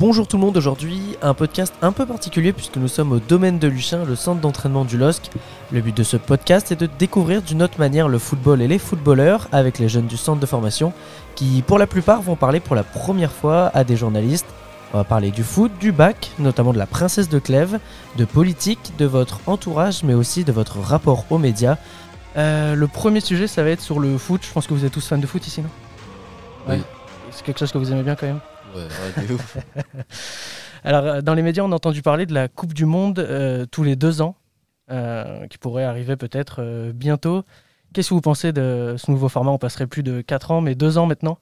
Bonjour tout le monde, aujourd'hui un podcast un peu particulier puisque nous sommes au domaine de Luchin, le centre d'entraînement du LOSC. Le but de ce podcast est de découvrir d'une autre manière le football et les footballeurs avec les jeunes du centre de formation qui pour la plupart vont parler pour la première fois à des journalistes. On va parler du foot, du bac, notamment de la princesse de Clèves, de politique, de votre entourage mais aussi de votre rapport aux médias. Euh, le premier sujet ça va être sur le foot, je pense que vous êtes tous fans de foot ici non? Oui. C'est quelque chose que vous aimez bien quand même? Ouais, ouais, de ouf. Alors, euh, dans les médias, on a entendu parler de la Coupe du Monde euh, tous les deux ans, euh, qui pourrait arriver peut-être euh, bientôt. Qu'est-ce que vous pensez de ce nouveau format? On passerait plus de 4 ans, mais 2 ans maintenant?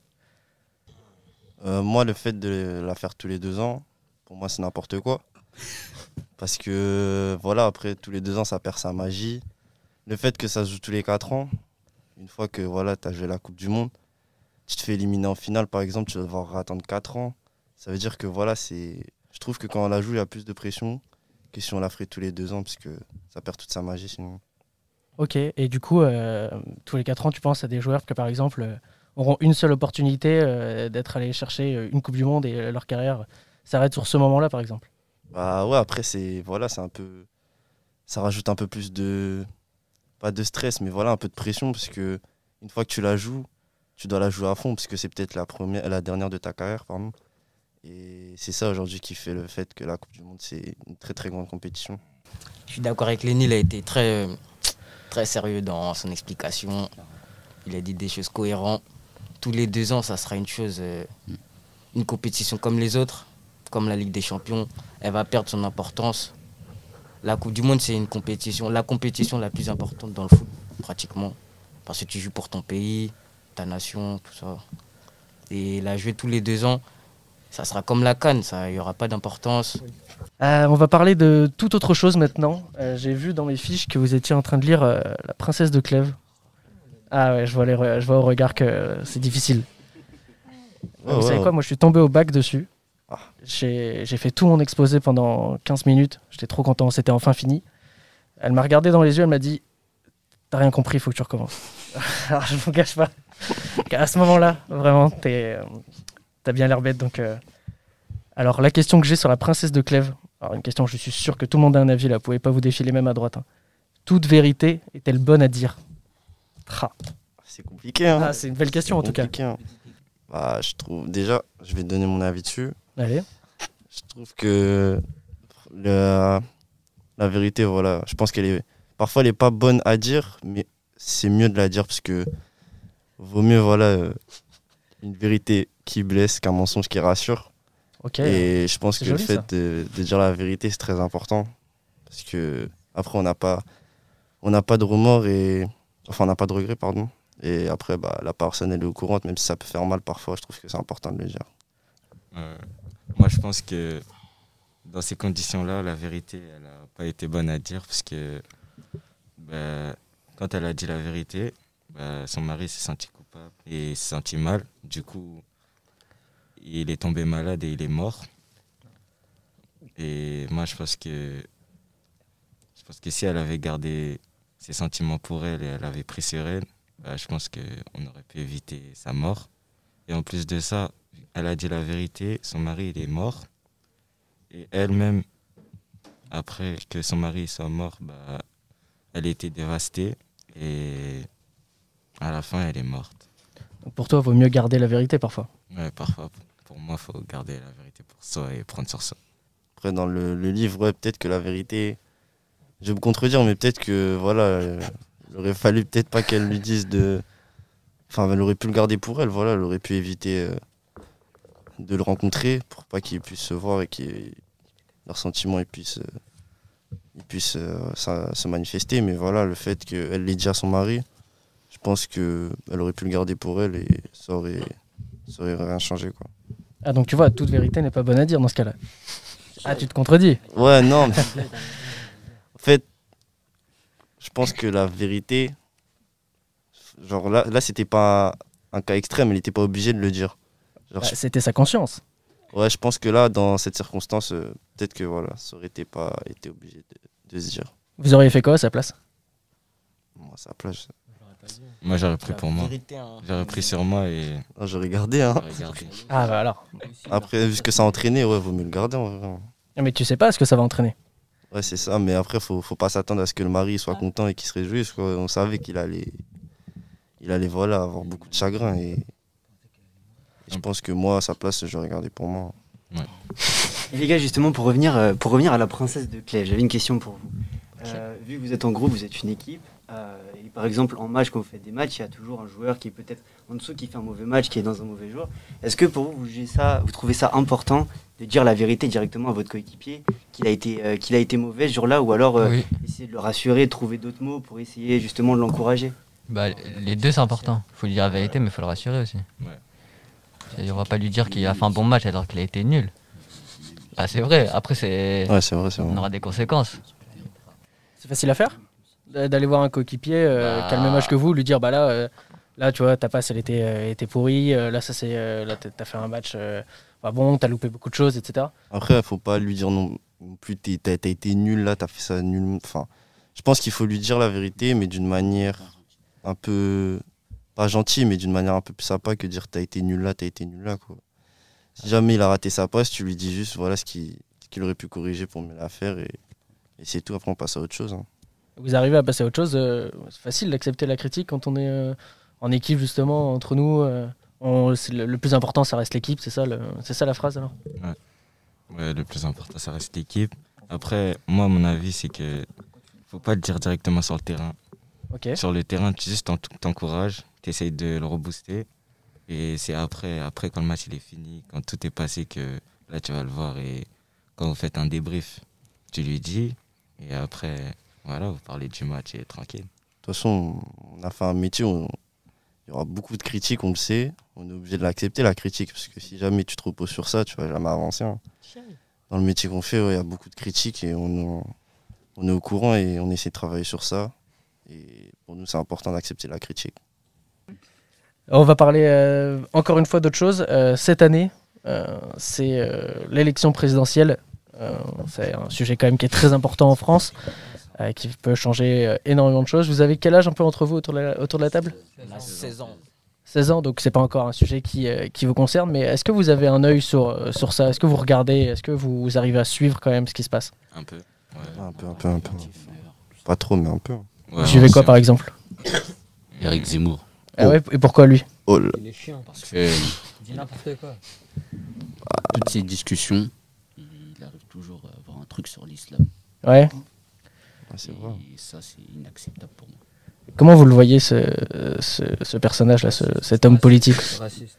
Moi, le fait de la faire tous les deux ans, pour moi, c'est n'importe quoi. Parce que, voilà, après, tous les deux ans, ça perd sa magie. Le fait que ça se joue tous les quatre ans, une fois que voilà, tu as joué la Coupe du Monde, tu te fais éliminer en finale, par exemple, tu vas devoir attendre 4 ans. Ça veut dire que, voilà, c'est. Je trouve que quand on la joue, il y a plus de pression que si on la ferait tous les deux ans, parce que ça perd toute sa magie sinon. Ok, et du coup, euh, tous les 4 ans, tu penses à des joueurs qui, par exemple, euh, auront une seule opportunité euh, d'être allés chercher une Coupe du Monde et leur carrière s'arrête sur ce moment-là, par exemple? Bah ouais, après, c'est voilà, c'est un peu. Ça rajoute un peu plus de. Pas de stress, mais voilà, un peu de pression, parce que une fois que tu la joues, tu dois la jouer à fond, parce que c'est peut-être la, première, la dernière de ta carrière, pardon. Et c'est ça aujourd'hui qui fait le fait que la Coupe du Monde, c'est une très très grande compétition. Je suis d'accord avec Lenny, il a été très, très sérieux dans son explication. Il a dit des choses cohérentes. Tous les deux ans, ça sera une chose, euh, une compétition comme les autres, comme la Ligue des Champions. Elle va perdre son importance. La Coupe du Monde, c'est une compétition, la compétition la plus importante dans le foot, pratiquement. Parce que tu joues pour ton pays, ta nation, tout ça. Et la jouer tous les deux ans, ça sera comme la Cannes, ça, il n'y aura pas d'importance. Euh, On va parler de toute autre chose maintenant. Euh, J'ai vu dans mes fiches que vous étiez en train de lire euh, La princesse de Clèves. Ah ouais, je vois, les je vois au regard que c'est difficile. Ouais, vous ouais, savez ouais. quoi, moi je suis tombé au bac dessus. Ah. J'ai j'ai fait tout mon exposé pendant 15 minutes. J'étais trop content, c'était enfin fini. Elle m'a regardé dans les yeux, elle m'a dit T'as rien compris, il faut que tu recommences. Alors je vous cache pas qu'à ce moment-là, vraiment, t'es, euh, t'as bien l'air bête. Donc, euh, Alors la question que j'ai sur la princesse de Clèves, alors une question, je suis sûr que tout le monde a un avis là, vous pouvez pas vous défiler même à droite. hein. Toute vérité est-elle bonne à dire? C'est compliqué, hein Ah, c'est une belle question en tout cas. Hein. Bah, je trouve. Déjà, je vais donner mon avis dessus. Allez. Je trouve que le- la vérité, voilà, je pense qu'elle est. Parfois, elle n'est pas bonne à dire, mais c'est mieux de la dire parce que vaut mieux, voilà, euh, une vérité qui blesse qu'un mensonge qui rassure. Et je pense que le fait de, de dire la vérité, c'est très important. Parce que après, on n'a pas, on n'a pas de remords et. Enfin, on n'a pas de regrets, pardon. Et après, bah, la personne, elle est au courant, même si ça peut faire mal parfois, je trouve que c'est important de le dire. Euh, moi, je pense que dans ces conditions-là, la vérité, elle n'a pas été bonne à dire parce que bah, quand elle a dit la vérité, bah, son mari s'est senti coupable et s'est senti mal. Du coup, il est tombé malade et il est mort. Et moi, je pense que je pense que si elle avait gardé ses sentiments pour elle et elle avait pris sur elle, bah, je pense qu'on aurait pu éviter sa mort. Et en plus de ça, elle a dit la vérité, son mari est mort. Et elle-même, après que son mari soit mort, elle était dévastée. Et à la fin, elle est morte. Donc pour toi, il vaut mieux garder la vérité parfois. Ouais, parfois, pour moi, il faut garder la vérité pour soi et prendre sur soi. Après, dans le, le livre, ouais, peut-être que la vérité. Je vais me contredire, mais peut-être que, voilà, euh, il aurait fallu peut-être pas qu'elle lui dise de. Enfin, elle aurait pu le garder pour elle, voilà, elle aurait pu éviter euh, de le rencontrer pour pas qu'ils puissent se voir et que leurs sentiments ils puissent, euh, ils puissent euh, ça- se manifester. Mais voilà, le fait qu'elle l'ait dit à son mari, je pense qu'elle aurait pu le garder pour elle et ça aurait, ça aurait rien changé, quoi. Ah donc tu vois, toute vérité n'est pas bonne à dire dans ce cas-là. Ah, tu te contredis. Ouais, non. mais- en fait, je pense que la vérité, genre là, là c'était pas un cas extrême, il était pas obligé de le dire. Bah, C'était sa conscience. Ouais, je pense que là, dans cette circonstance, euh, peut-être que voilà, ça aurait été pas été obligé de, de se dire. Vous auriez fait quoi à sa place? Moi, ça plage. Moi, j'aurais pris pour moi. Hein. J'aurais pris sur moi et Ah, J'aurais gardé, hein. j'aurais gardé. Ah bah alors. Après, vu ce que ça a entraîné, ouais, vaut mieux le garder en vrai. Ah, Mais tu sais pas ce que ça va entraîner. Ouais, c'est ça, mais après, faut, faut pas s'attendre à ce que le mari soit content et qu'il se réjouisse. Quoi. On savait qu'il allait, il allait voilà, avoir beaucoup de chagrin. Et, et je pense que moi, à sa place, j'aurais gardé pour moi. Et les gars, justement, pour revenir, euh, pour revenir à la princesse de Clèves, j'avais une question pour vous. Euh, vu que vous êtes en groupe, vous êtes une équipe. euh, et par exemple, en match, quand vous faites des matchs, il y a toujours un joueur qui est peut-être en dessous, qui fait un mauvais match, qui est dans un mauvais jour. Est-ce que pour vous, vous, jugez ça, vous trouvez ça important de dire la vérité directement à votre coéquipier, qu'il a, été, euh, qu'il a été mauvais ce jour-là, ou alors euh, Oui. essayer de le rassurer, de trouver d'autres mots pour essayer justement de l'encourager? Bah, les deux, c'est important. Il faut lui dire la vérité, mais il faut le rassurer aussi. Ouais. On va pas lui dire qu'il a fait un bon match alors qu'il a été nul. Bah, c'est vrai. Après, c'est... Ouais, c'est vrai, c'est vrai. on aura des conséquences. C'est facile à faire D'aller voir un coéquipier euh, Bah. qui a le même âge que vous, lui dire bah là, euh, là tu vois, ta passe elle était, euh, était pourrie, euh, là ça c'est, euh, là t'as fait un match euh, pas bon, t'as loupé beaucoup de choses, etc. Après, faut pas lui dire non non plus, t'es- t'as t'as été nul là, t'as fait ça nul. Enfin, je pense qu'il faut lui dire la vérité, mais d'une manière un peu, pas gentille, mais d'une manière un peu plus sympa que dire t'as été nul là, t'as été nul là. Quoi. Si jamais il a raté sa passe, tu lui dis juste voilà ce qu'il aurait pu corriger pour mieux la faire et, et c'est tout. Après, on passe à autre chose. hein. Vous arrivez à passer à autre chose, euh, c'est facile d'accepter la critique quand on est euh, en équipe justement entre nous. euh, on- le, le plus important, ça reste l'équipe, c'est ça, c'est ça la phrase alors? Ouais, le plus important, ça reste l'équipe. Après, moi, mon avis, c'est que faut pas le dire directement sur le terrain. Sur le terrain, tu juste t'en- t'encourages, tu essayes de le rebooster. Et c'est après, après, quand le match il est fini, quand tout est passé, que là, tu vas le voir. Et quand vous faites un débrief, tu lui dis. Et après, voilà, vous parlez du match et tranquille. De toute façon, on a fait un métier où il y aura beaucoup de critiques, on le sait. On est obligé de l'accepter, la critique, parce que si jamais tu te reposes sur ça, tu vas jamais avancer. hein. Dans le métier qu'on fait, ouais, il y a beaucoup de critiques et on, on est au courant et on essaie de travailler sur ça. Et pour nous, c'est important d'accepter la critique. On va parler euh, encore une fois d'autre chose. Euh, cette année, euh, c'est euh, l'élection présidentielle. Euh, c'est un sujet quand même qui est très important en France, euh, qui peut changer euh, énormément de choses. Vous avez quel âge un peu entre vous autour de la, autour de la table? On a 16 ans. 16 ans, donc c'est pas encore un sujet qui, euh, qui vous concerne, mais est-ce que vous avez un œil sur, sur ça? Est-ce que vous regardez? Est-ce que vous, vous arrivez à suivre quand même ce qui se passe? Un peu. Ouais. Un peu, un peu, un peu. Pas trop, mais un peu. Ouais, suivez quoi par exemple? Eric Zemmour. Ah ouais, Et pourquoi lui? Oh là, Il est chiant. Parce que Dis n'importe quoi. toutes ces discussions, il arrive toujours à avoir un truc sur l'islam. Ouais. c'est vrai. Et ça, c'est inacceptable pour moi. Comment vous le voyez ce, ce, ce personnage-là, ce- cet homme politique? Raciste.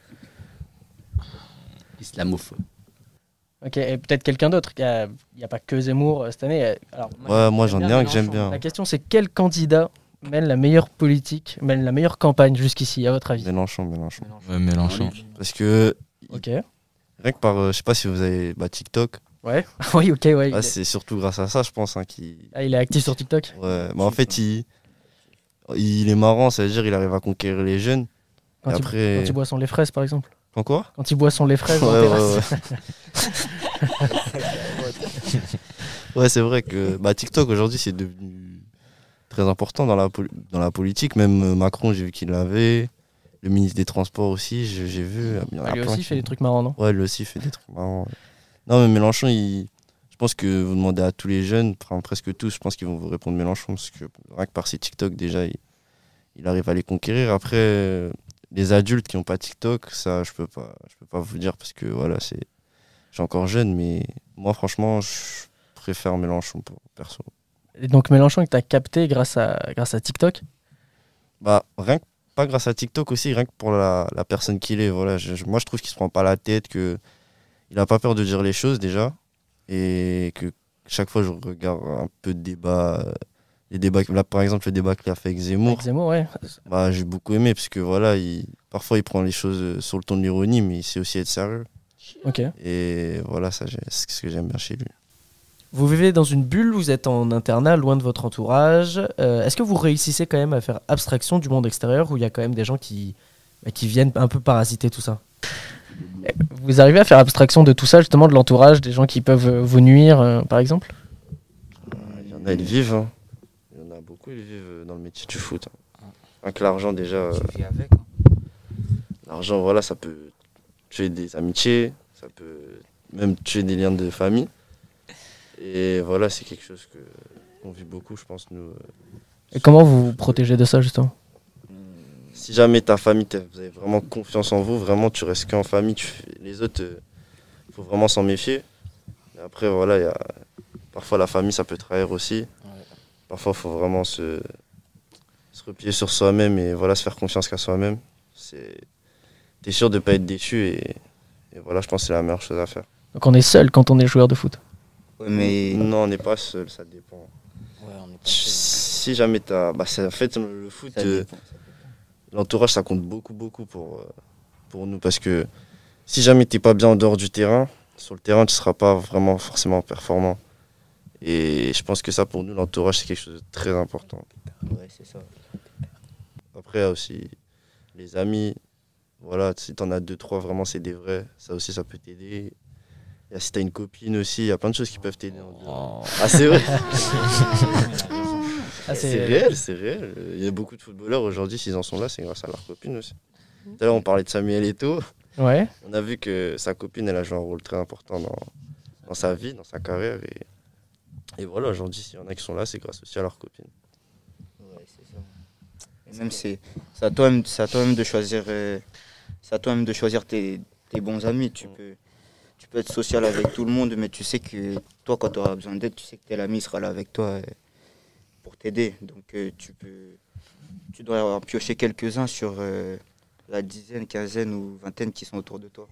Islamophobe. Ok, et peut-être quelqu'un d'autre. Il n'y a, pas que Zemmour euh, cette année. euh, Alors, Ouais, moi j'en ai un que j'aime bien. La question c'est quel candidat mène la meilleure politique, mène la meilleure campagne jusqu'ici, à votre avis Mélenchon, Mélenchon. Ouais, Mélenchon. Parce que Ok. rien que par, euh, je sais pas si vous avez bah, TikTok, Ouais. oui, ok, ouais. ah, est, c'est surtout grâce à ça, je pense, hein, qu'il ah, il est actif sur TikTok. Ouais, mais en fait, il, il est marrant, ça veut dire il arrive à conquérir les jeunes. Quand, et il, après. quand il boit son lait fraises, par exemple. Quand quoi? Quand il boit son lait fraises en Ouais, ouais, ouais. Ouais, c'est vrai que bah, TikTok aujourd'hui c'est devenu très important dans la, dans la politique. Même euh, Macron, j'ai vu qu'il l'avait. Le ministre des Transports aussi, j'ai vu. il y en a Ah, lui plein aussi fait des trucs marrants, non? Ouais, lui aussi fait des trucs marrants. ouais. Non, mais Mélenchon, il... je pense que vous demandez à tous les jeunes, enfin, presque tous, je pense qu'ils vont vous répondre Mélenchon, parce que rien que par ses TikTok, déjà, il, il arrive à les conquérir. Après, euh, les adultes qui n'ont pas TikTok, ça, je peux pas, je peux pas vous dire, parce que voilà, c'est. Je suis encore jeune, mais moi, franchement, je préfère Mélenchon pour perso. Et donc Mélenchon, que tu as capté grâce à, grâce à TikTok? Bah, rien que pas grâce à TikTok aussi, rien que pour la, la personne qu'il est. Voilà, je- moi, je trouve qu'il se prend pas la tête, que il a pas peur de dire les choses déjà, et que chaque fois je regarde un peu de débat, euh, les débats, là par exemple le débat qu'il a fait avec Zemmour, Avec Zemmour, ouais. bah j'ai beaucoup aimé parce que voilà, il, parfois il prend les choses euh, sur le ton de l'ironie, mais il sait aussi être sérieux. Ok. Et voilà, ça c'est ce que j'aime bien chez lui. Vous vivez dans une bulle, vous êtes en internat, loin de votre entourage. Euh, Est-ce que vous réussissez quand même à faire abstraction du monde extérieur où il y a quand même des gens qui, bah, qui viennent un peu parasiter tout ça? Vous arrivez à faire abstraction de tout ça, justement, de l'entourage, des gens qui peuvent euh, vous nuire, euh, par exemple? Il y en a, ils vivent. hein. Il y en a beaucoup, ils vivent euh, dans le métier du foot. hein. Que l'argent, déjà, euh, avec. hein. l'argent, voilà, ça peut tuer des amitiés, ça peut même tuer des liens de famille. Et voilà, c'est quelque chose que qu'on vit beaucoup, je pense, nous. euh. Et comment vous vous protégez de ça, justement? Si jamais ta famille, vous avez vraiment confiance en vous, vraiment, tu restes qu'en famille. Tu fais- Les autres, il faut vraiment s'en méfier. Après, voilà, il y a... parfois la famille, ça peut trahir aussi. Parfois, il faut vraiment se... se replier sur soi-même et voilà, se faire confiance qu'à soi-même. C'est... T'es sûr de ne pas être déçu et... et voilà, je pense que c'est la meilleure chose à faire. Donc on est seul quand on est joueur de foot? Mais Non, on n'est pas seul, ça dépend. Ouais, on est pas Tu- seul. Si jamais t'as... Bah, c'est- en fait, le foot, euh, l'entourage, ça compte beaucoup, beaucoup pour, euh, pour nous. Parce que si jamais t'es pas bien en dehors du terrain, sur le terrain, tu seras pas vraiment forcément performant. Et je pense que ça, pour nous, l'entourage, c'est quelque chose de très important. Ouais, c'est ça. Après, aussi les amis. Voilà, si t'en as deux, trois, vraiment, c'est des vrais. Ça aussi, ça peut t'aider. Il y a- si t'as une copine aussi, il y a plein de choses qui peuvent t'aider. en dehors. Ah, c'est vrai Ah, C'est réel, c'est réel. Il y a beaucoup de footballeurs aujourd'hui, s'ils en sont là, c'est grâce à leur copine aussi. Tout à l'heure, on parlait de Samuel Eto'o. Ouais. On a vu que sa copine, elle a joué un rôle très important dans, dans sa vie, dans sa carrière. Et, et voilà, aujourd'hui, s'il y en a qui sont là, c'est grâce aussi à leur copine. Ouais, c'est ça. Et même c'est c'est à toi-même de choisir euh, de choisir tes, tes bons amis. Tu peux tu peux être social avec tout le monde, mais tu sais que toi quand tu auras besoin d'aide, tu sais que tel ami sera là avec toi euh, pour t'aider. Donc euh, tu peux tu dois en piocher quelques-uns sur euh, la dizaine, quinzaine ou vingtaine qui sont autour de toi.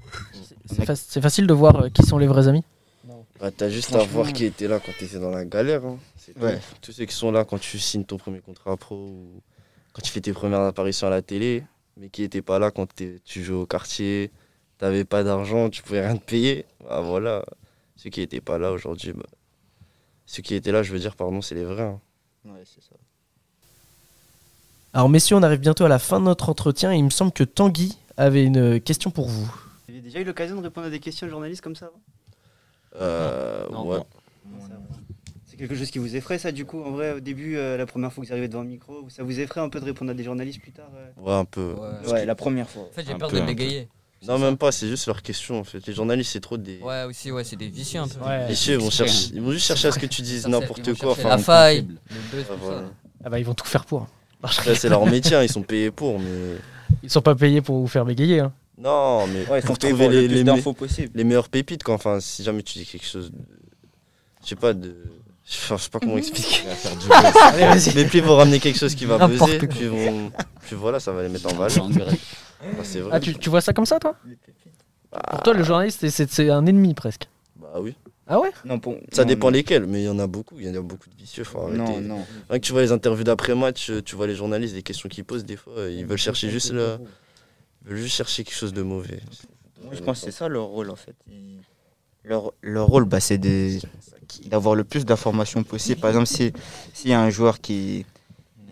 C'est fac- c'est facile de voir euh, qui sont les vrais amis. Bah, T'as juste à voir qui était là quand t'étais dans la galère. hein. C'est tout. Ouais. Tous ceux qui sont là quand tu signes ton premier contrat pro ou quand tu fais tes premières apparitions à la télé, mais qui n'étaient pas là quand tu jouais au quartier, t'avais pas d'argent, tu pouvais rien te payer. Bah voilà, ceux qui n'étaient pas là aujourd'hui, bah, ceux qui étaient là, je veux dire, pardon, c'est les vrais. hein. Ouais, c'est ça. Alors messieurs, on arrive bientôt à la fin de notre entretien et il me semble que Tanguy avait une question pour vous. Vous avez déjà eu l'occasion de répondre à des questions de journalistes comme ça avant? Euh, Non, ouais. non. C'est quelque chose qui vous effraie, ça, du coup, en vrai, au début, euh, la première fois que vous arrivez devant le micro, ça vous effraie un peu de répondre à des journalistes plus tard euh? Ouais, un peu. Ouais. Ouais, la première fois. En fait, j'ai Un peur peu, de bégayer. Non, même pas, c'est juste leur question en fait. Les journalistes, c'est trop des. Ouais, aussi, ouais, c'est des vicieux un peu. Ouais. Ils vont, chercher, ils vont juste chercher à ce que tu dises n'importe quoi. La Enfin, faille, sensible. le buzz, Ah, tout voilà. ça. Ah bah ils vont tout faire pour. Après, c'est leur métier, hein, ils sont payés pour, mais. Ils sont pas payés pour vous faire bégayer. Hein. Non, mais Ouais, il faut pour trouver trouver le les, les, les meilleures pépites, quoi. Enfin, si jamais tu dis quelque chose de. Je sais pas, de. Enfin, je sais pas comment expliquer. Allez, vas-y. Mais plus ils vont ramener quelque chose qui va buzzer, ils vont... plus voilà, ça va les mettre en valeur. Bah, c'est vrai. Ah, tu, tu vois ça comme ça, toi? Bah, Pour toi, le journaliste, c'est- c'est c'est un ennemi presque. Bah oui. Ah ouais? Non, pour- Ça non, dépend non. lesquels, mais il y en a beaucoup. Il y en a beaucoup de vicieux. Faut arrêter. Non, non. Rien que tu vois les interviews d'après-match, euh, tu vois les journalistes, les questions qu'ils posent, des fois, euh, ils veulent chercher juste, le... ils veulent juste chercher quelque chose de mauvais. Moi, je pense que c'est ça leur rôle en fait. Ils- Leur, leur rôle, bah, c'est de- d'avoir le plus d'informations possible. Par exemple, si- s'il y a un joueur qui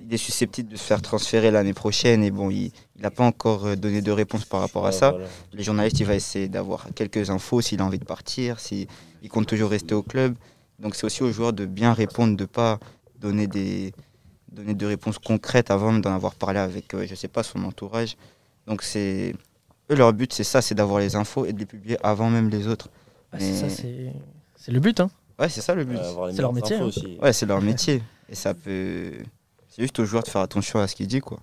il est susceptible de se faire transférer l'année prochaine et bon, il n'a pas encore euh, donné de réponse par rapport à ça, voilà. les journalistes, il va essayer d'avoir quelques infos s'il a envie de partir, s'il il compte toujours rester au club. Donc c'est aussi aux joueurs de bien répondre, de ne pas donner des donner de réponses concrètes avant d'en avoir parlé avec, euh, je sais pas, son entourage. Donc c'est eux leur but, c'est ça, c'est d'avoir les infos et de les publier avant même les autres. Bah, Mais- c'est le but. Hein. Ouais, c'est ça le but. C'est leur métier, hein. aussi. Ouais, c'est leur métier et ça peut. C'est juste aux joueurs de faire attention à ce qu'ils disent quoi.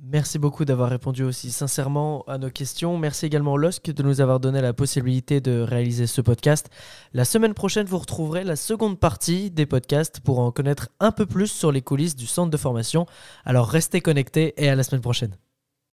Merci beaucoup d'avoir répondu aussi sincèrement à nos questions. Merci également LOSC de nous avoir donné la possibilité de réaliser ce podcast. La semaine prochaine, vous retrouverez la seconde partie des podcasts pour en connaître un peu plus sur les coulisses du centre de formation. Alors restez connectés et à la semaine prochaine.